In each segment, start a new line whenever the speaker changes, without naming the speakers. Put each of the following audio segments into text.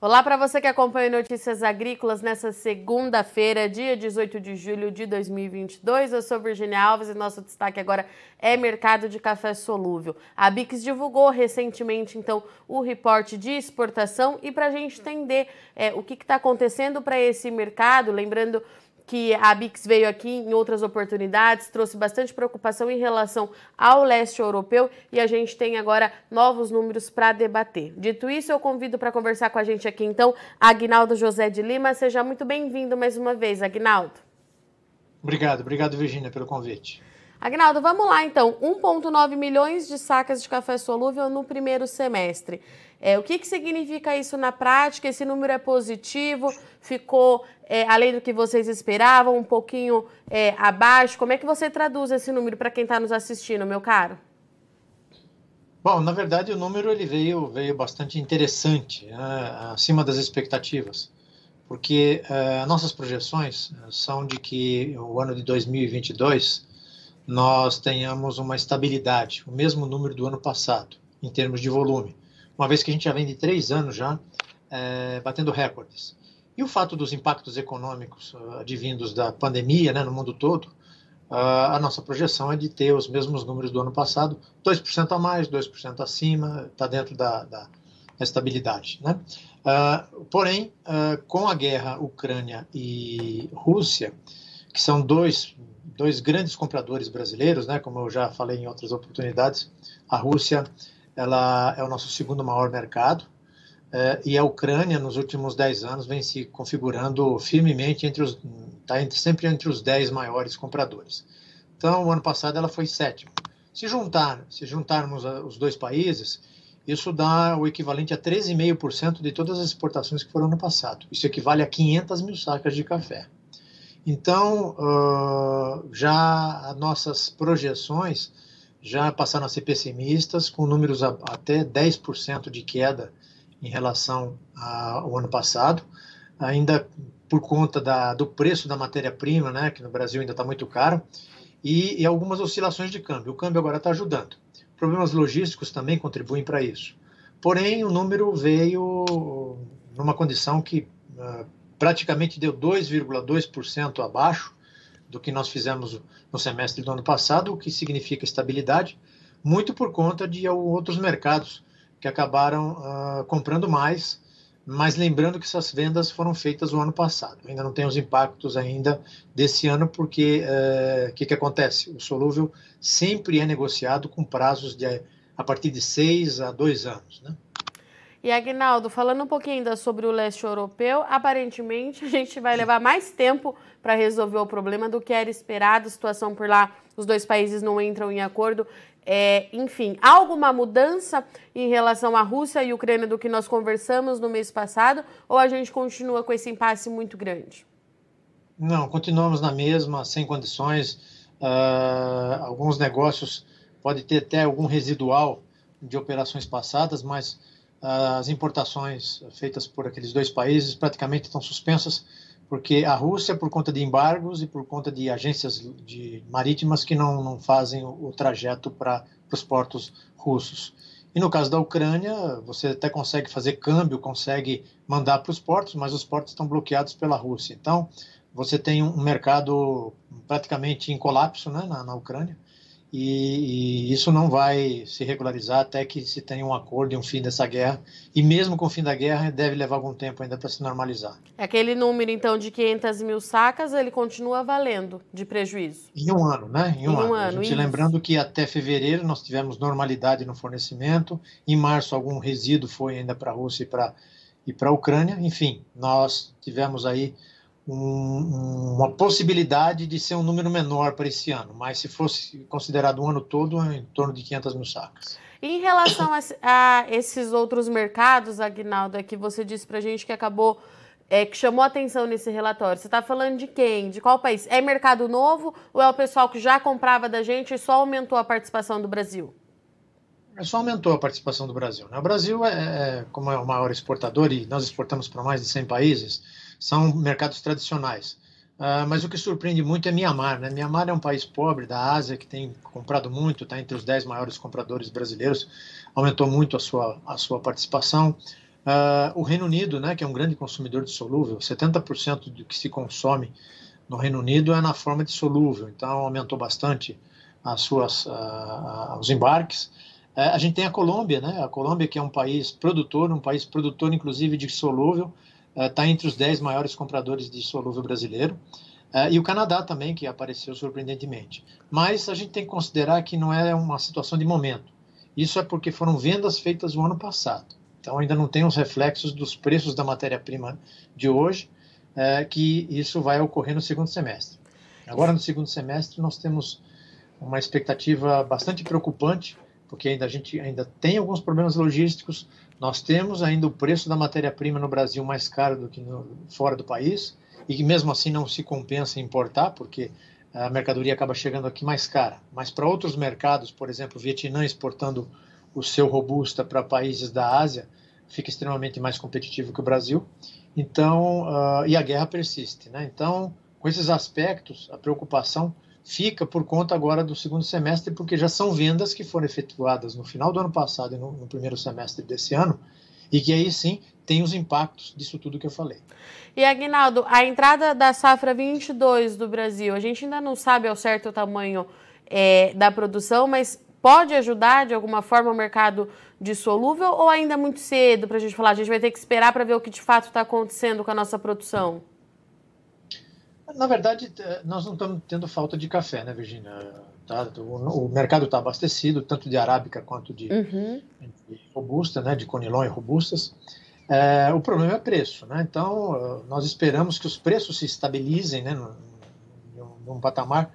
Olá para você que acompanha Notícias Agrícolas nessa segunda-feira, dia 18 de julho de 2022. Eu sou Virginia Alves e nosso destaque agora é mercado de café solúvel. A Bix divulgou recentemente, então, o reporte de exportação e para a gente entender é, o que está acontecendo para esse mercado, lembrando que a Bix veio aqui em outras oportunidades, trouxe bastante preocupação em relação ao leste europeu e a gente tem agora novos números para debater. Dito isso, eu convido para conversar com a gente aqui então Agnaldo José de Lima. Seja muito bem-vindo mais uma vez, Agnaldo.
Obrigado, obrigado, Virginia, pelo convite.
Agnaldo, vamos lá então. 1,9 milhões de sacas de café solúvel no primeiro semestre. É, o que, que significa isso na prática? Esse número é positivo? Ficou é, além do que vocês esperavam, um pouquinho é, abaixo? Como é que você traduz esse número para quem está nos assistindo, meu caro?
Bom, na verdade o número ele veio, veio bastante interessante, né, acima das expectativas, porque uh, nossas projeções são de que o ano de 2022 nós tenhamos uma estabilidade, o mesmo número do ano passado, em termos de volume uma vez que a gente já vem de três anos já é, batendo recordes. E o fato dos impactos econômicos uh, advindos da pandemia né, no mundo todo, uh, a nossa projeção é de ter os mesmos números do ano passado, 2% a mais, 2% acima, está dentro da, da, da, estabilidade. Né? Uh, porém, com a guerra Ucrânia e Rússia, que são dois, dois grandes compradores brasileiros, né, como eu já falei em outras oportunidades, a Rússia ela é o nosso segundo maior mercado, é, e a Ucrânia, nos últimos 10 anos, vem se configurando firmemente entre os, está entre, sempre entre os 10 maiores compradores. Então, o ano passado ela foi sétimo. Se juntar, se juntarmos os dois países, isso dá o equivalente a 13,5% de todas as exportações que foram no passado. Isso equivale a 500 mil sacas de café. Então, uh, já as nossas projeções já passaram a ser pessimistas, com números a, até 10% de queda em relação ao ano passado, ainda por conta da, do preço da matéria-prima, né, que no Brasil ainda está muito caro, e, e, algumas oscilações de câmbio. O câmbio agora está ajudando. Problemas logísticos também contribuem para isso. Porém, o número veio numa condição que uh, praticamente deu 2,2% abaixo do que nós fizemos no semestre do ano passado, o que significa estabilidade, muito por conta de outros mercados que acabaram uh, comprando mais, mas lembrando que essas vendas foram feitas no ano passado. Ainda não tem os impactos ainda desse ano, porque o uh, que, que acontece? O solúvel sempre é negociado com prazos de a partir de seis a dois anos, né?
E Agnaldo, falando um pouquinho ainda sobre o leste europeu, aparentemente a gente vai levar mais tempo para resolver o problema do que era esperado. A situação por lá, os dois países não entram em acordo. É, enfim, há alguma mudança em relação à Rússia e Ucrânia do que nós conversamos no mês passado? Ou a gente continua com esse impasse muito grande?
Não, continuamos na mesma, sem condições. Uh, alguns negócios pode ter até algum residual de operações passadas, mas as importações feitas por aqueles dois países praticamente estão suspensas, porque a Rússia, por conta de embargos e por conta de agências de marítimas que não, não fazem o, o trajeto para os portos russos. E no caso da Ucrânia, você até consegue fazer câmbio, consegue mandar para os portos, mas os portos estão bloqueados pela Rússia. Então, você tem um mercado praticamente em colapso né, na, na Ucrânia e, e, isso não vai se regularizar até que se tenha um acordo e um fim dessa guerra. E mesmo com o fim da guerra, deve levar algum tempo ainda para se normalizar.
Aquele número, então, de 500 mil sacas, ele continua valendo de prejuízo?
Em um ano, né? Em um, em um ano. ano. A gente lembrando que até fevereiro nós tivemos normalidade no fornecimento. Em março, algum resíduo foi ainda para a Rússia e para e para a Ucrânia. Enfim, nós tivemos aí um, uma possibilidade de ser um número menor para esse ano, mas se fosse considerado um ano todo, é em torno de 500 mil sacas.
Em relação a, a esses outros mercados, Agnaldo, é que você disse para a gente que acabou, é, que chamou atenção nesse relatório, você está falando de quem? De qual país? É mercado novo ou é o pessoal que já comprava da gente e só aumentou a participação do Brasil?
É, só aumentou a participação do Brasil. Né? O Brasil, é, é, como é o maior exportador e nós exportamos para mais de 100 países, são mercados tradicionais. Uh, mas o que surpreende muito é Mianmar. Né? Mianmar é um país pobre da Ásia que tem comprado muito, está entre os 10 maiores compradores brasileiros, aumentou muito a sua, a sua participação. Uh, o Reino Unido, né, que é um grande consumidor de solúvel, 70% do que se consome no Reino Unido é na forma de solúvel, então aumentou bastante as suas, uh, os embarques. Uh, a gente tem a Colômbia, né, a Colômbia que é um país produtor, um país produtor inclusive de solúvel, está entre os 10 maiores compradores de solúvel brasileiro. e o Canadá também, que apareceu surpreendentemente. Mas a gente tem que considerar que não é uma situação de momento. Isso é porque foram vendas feitas no ano passado. Então, ainda não tem os reflexos dos preços da matéria-prima de hoje, é, que isso vai ocorrer no segundo semestre. Agora, no segundo semestre, nós temos uma expectativa bastante preocupante, porque ainda a gente ainda tem alguns problemas logísticos. Nós temos ainda o preço da matéria-prima no Brasil mais caro do que no, fora do país, e que mesmo assim não se compensa importar, porque a mercadoria acaba chegando aqui mais cara. Mas para outros mercados, por exemplo, o Vietnã exportando o seu robusta para países da Ásia, fica extremamente mais competitivo que o Brasil. Então, uh, e a guerra persiste, né? Então, com esses aspectos, a preocupação fica por conta agora do segundo semestre, porque já são vendas que foram efetuadas no final do ano passado e no, no primeiro semestre desse ano, e que aí sim tem os impactos disso tudo que eu falei.
E Aguinaldo, a entrada da safra 22 do Brasil, a gente ainda não sabe ao certo o tamanho é, da produção, mas pode ajudar de alguma forma o mercado dissolúvel ou ainda é muito cedo para a gente falar? A gente vai ter que esperar para ver o que de fato está acontecendo com a nossa produção?
Na verdade, nós não estamos tendo falta de café, né, Virginia? Tá, o, o, mercado está abastecido, tanto de arábica quanto de, uhum. de, robusta, né, de conilon e robustas. É, o problema é preço, né? Então, eh, nós esperamos que os preços se estabilizem, né, num, num patamar.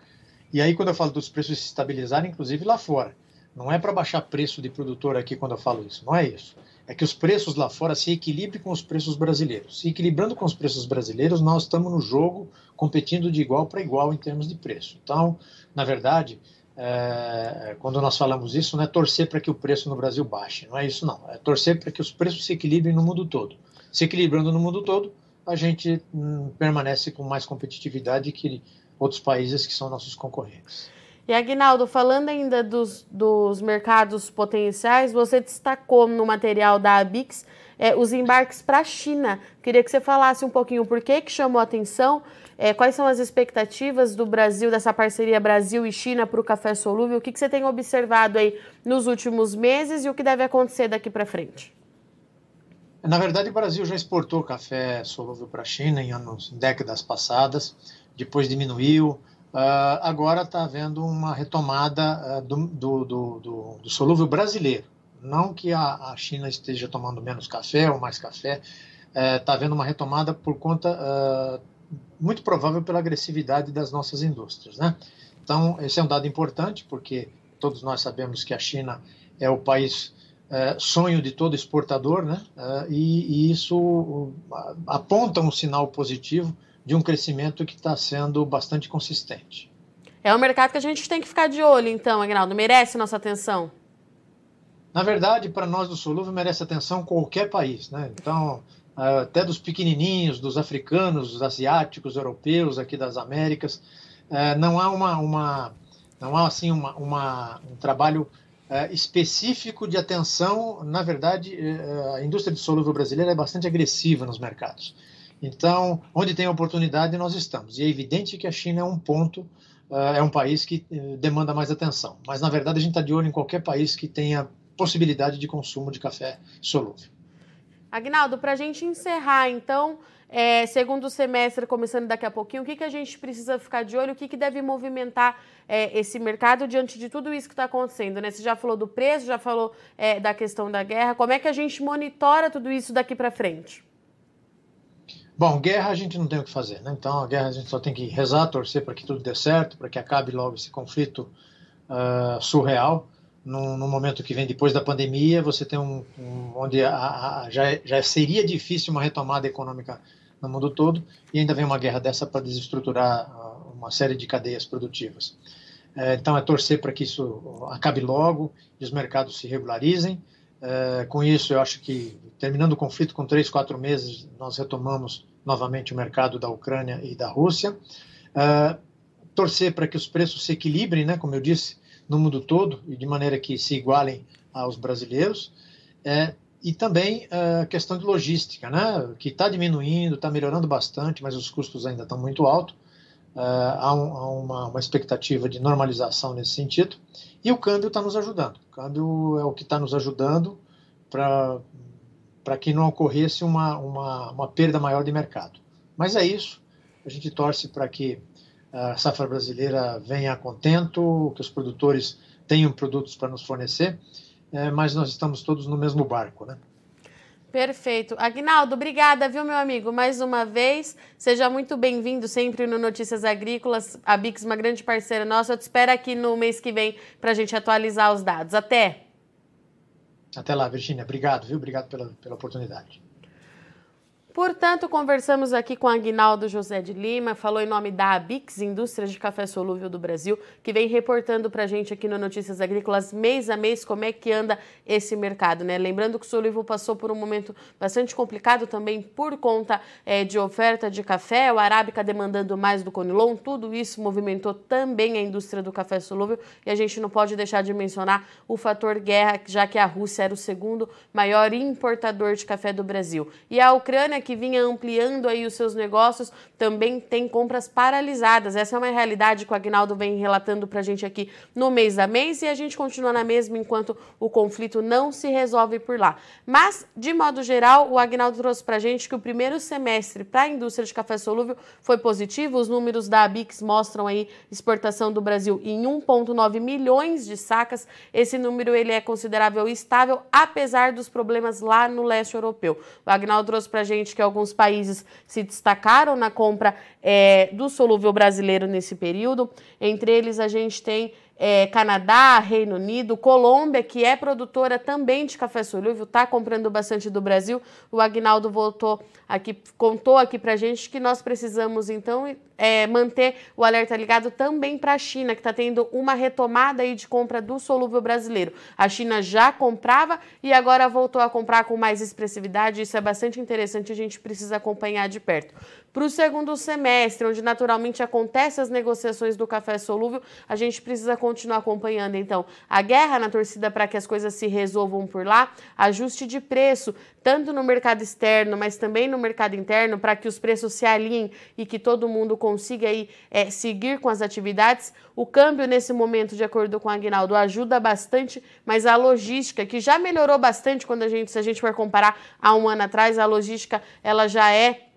E aí, quando eu falo dos preços se estabilizarem, inclusive lá fora, não é para baixar preço de produtor aqui quando eu falo isso, não é isso. É que os preços lá fora se equilibrem com os preços brasileiros. Se equilibrando com os preços brasileiros, nós estamos no jogo competindo de igual para igual em termos de preço. Então, na verdade, é, quando nós falamos isso, não é torcer para que o preço no Brasil baixe, não é isso não. É torcer para que os preços se equilibrem no mundo todo. Se equilibrando no mundo todo, a gente hum, permanece com mais competitividade que outros países que são nossos concorrentes.
E Agnaldo, falando ainda dos, dos mercados potenciais, você destacou no material da Abix é, os embarques para a China. Queria que você falasse um pouquinho por que, que chamou a atenção, é, quais são as expectativas do Brasil, dessa parceria Brasil e China para o café solúvel, o que, que você tem observado aí nos últimos meses e o que deve acontecer daqui para frente?
Na verdade, o Brasil já exportou café solúvel para a China em anos, em décadas passadas, depois diminuiu, Uh, agora está havendo uma retomada uh, do, do, do, do, solúvel brasileiro. Não que a, a, China esteja tomando menos café ou mais café, está uh, havendo uma retomada por conta, ah, muito provável, pela agressividade das nossas indústrias. Né? Então, esse é um dado importante, porque todos nós sabemos que a China é o país eh, sonho de todo exportador, né? e, e isso aponta um sinal positivo de um crescimento que está sendo bastante consistente.
É um mercado que a gente tem que ficar de olho, então, Agnaldo. Merece nossa atenção?
Na verdade, para nós do Solúvel, merece atenção qualquer país. Né? Então, até dos pequenininhos, dos africanos, dos asiáticos, europeus, aqui das Américas, é, não há uma, uma não há assim uma, uma um trabalho é, específico de atenção. Na verdade, é, a indústria de solúvel brasileira é bastante agressiva nos mercados. Então, onde tem oportunidade, nós estamos. E é evidente que a China é um ponto, uh, é um país que uh, demanda mais atenção. Mas, na verdade, a gente está de olho em qualquer país que tenha possibilidade de consumo de café solúvel.
Agnaldo, para a gente encerrar, então, é, segundo semestre, começando daqui a pouquinho, o que, que a gente precisa ficar de olho, o que, que deve movimentar é, esse mercado diante de tudo isso que está acontecendo? Né? Você já falou do preço, já falou é, da questão da guerra, como é que a gente monitora tudo isso daqui para frente?
Bom, guerra a gente não tem o que fazer, né? Então a guerra a gente só tem que rezar, torcer para que tudo dê certo, para que acabe logo esse conflito uh, surreal. No, no, momento que vem depois da pandemia, você tem um, um onde a, a, já, já seria difícil uma retomada econômica no mundo todo e ainda vem uma guerra dessa para desestruturar uh, uma série de cadeias produtivas. Uh, então é torcer para que isso acabe logo e os mercados se regularizem é, com isso, eu acho que, terminando o conflito com três, quatro meses, nós retomamos novamente o mercado da Ucrânia e da Rússia. É, torcer para que os preços se equilibrem, né, como eu disse, no mundo todo, e de maneira que se igualem aos brasileiros. É, e também a uh, questão de logística, né, que está diminuindo, está melhorando bastante, mas os custos ainda estão muito altos. Uh, há, um, há uma, uma, expectativa de normalização nesse sentido. E o câmbio está nos ajudando. Câmbio é o que está nos ajudando para que não ocorresse uma, uma, uma perda maior de mercado. Mas é isso. A gente torce para que a safra brasileira venha a contento, que os produtores tenham produtos para nos fornecer, é, mas nós estamos todos no mesmo barco, né?
Perfeito. Agnaldo, obrigada, viu, meu amigo? Mais uma vez, seja muito bem-vindo sempre no Notícias Agrícolas. A Bix, uma grande parceira nossa. Eu te espero aqui no mês que vem para a gente atualizar os dados. Até!
Até lá, Virginia. Obrigado, viu? Obrigado pela, pela oportunidade.
Portanto, conversamos aqui com Aguinaldo José de Lima, falou em nome da Abix, Indústria de Café Solúvel do Brasil, que vem reportando para a gente aqui no Notícias Agrícolas mês a mês como é que anda esse mercado, né? Lembrando que o Solúvel passou por um momento bastante complicado também por conta é, de oferta de café, o Arábica demandando mais do Conilon, tudo isso movimentou também a indústria do café solúvel e a gente não pode deixar de mencionar o fator guerra, já que a Rússia era o segundo maior importador de café do Brasil. E a Ucrânia que vinha ampliando aí os seus negócios, também tem compras paralisadas. Essa é uma realidade que o Agnaldo vem relatando para a gente aqui no mês a mês e a gente continua na mesma enquanto o conflito não se resolve por lá. Mas, de modo geral, o Agnaldo trouxe para a gente que o primeiro semestre para a indústria de café solúvel foi positivo. Os números da Abix mostram aí exportação do Brasil em 1,9 milhões de sacas. Esse número ele é considerável estável, apesar dos problemas lá no leste europeu. O Agnaldo trouxe para a gente que alguns países se destacaram na compra é, do solúvel brasileiro nesse período. Entre eles, a gente tem é, Canadá, Reino Unido, Colômbia, que é produtora também de café solúvel, está comprando bastante do Brasil. O Agnaldo voltou aqui, contou aqui para gente que nós precisamos então é, manter o alerta ligado também para a China, que está tendo uma retomada aí de compra do solúvel brasileiro. A China já comprava e agora voltou a comprar com mais expressividade. Isso é bastante interessante, a gente precisa acompanhar de perto. Para o segundo semestre, onde naturalmente acontecem as negociações do café solúvel, a gente precisa continuar acompanhando, então, a guerra na torcida para que as coisas se resolvam por lá, ajuste de preço, tanto no mercado externo, mas também no mercado interno, para que os preços se alinhem e que todo mundo consiga aí, é, seguir com as atividades. O câmbio, nesse momento, de acordo com o Aguinaldo, ajuda bastante, mas a logística, que já melhorou bastante quando a gente, se a gente for comparar a um ano atrás, a logística ela já é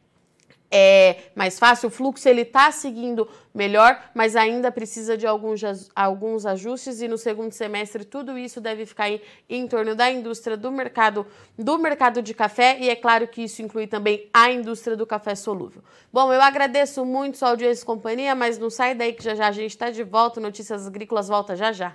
é mais fácil, o fluxo ele está seguindo melhor, mas ainda precisa de alguns, alguns ajustes e no segundo semestre tudo isso deve ficar em, em torno da indústria do mercado do mercado de café e é claro que isso inclui também a indústria do café solúvel. Bom, eu agradeço muito sua audiência e companhia, mas não sai daí que já já a gente está de volta, Notícias Agrícolas volta já já.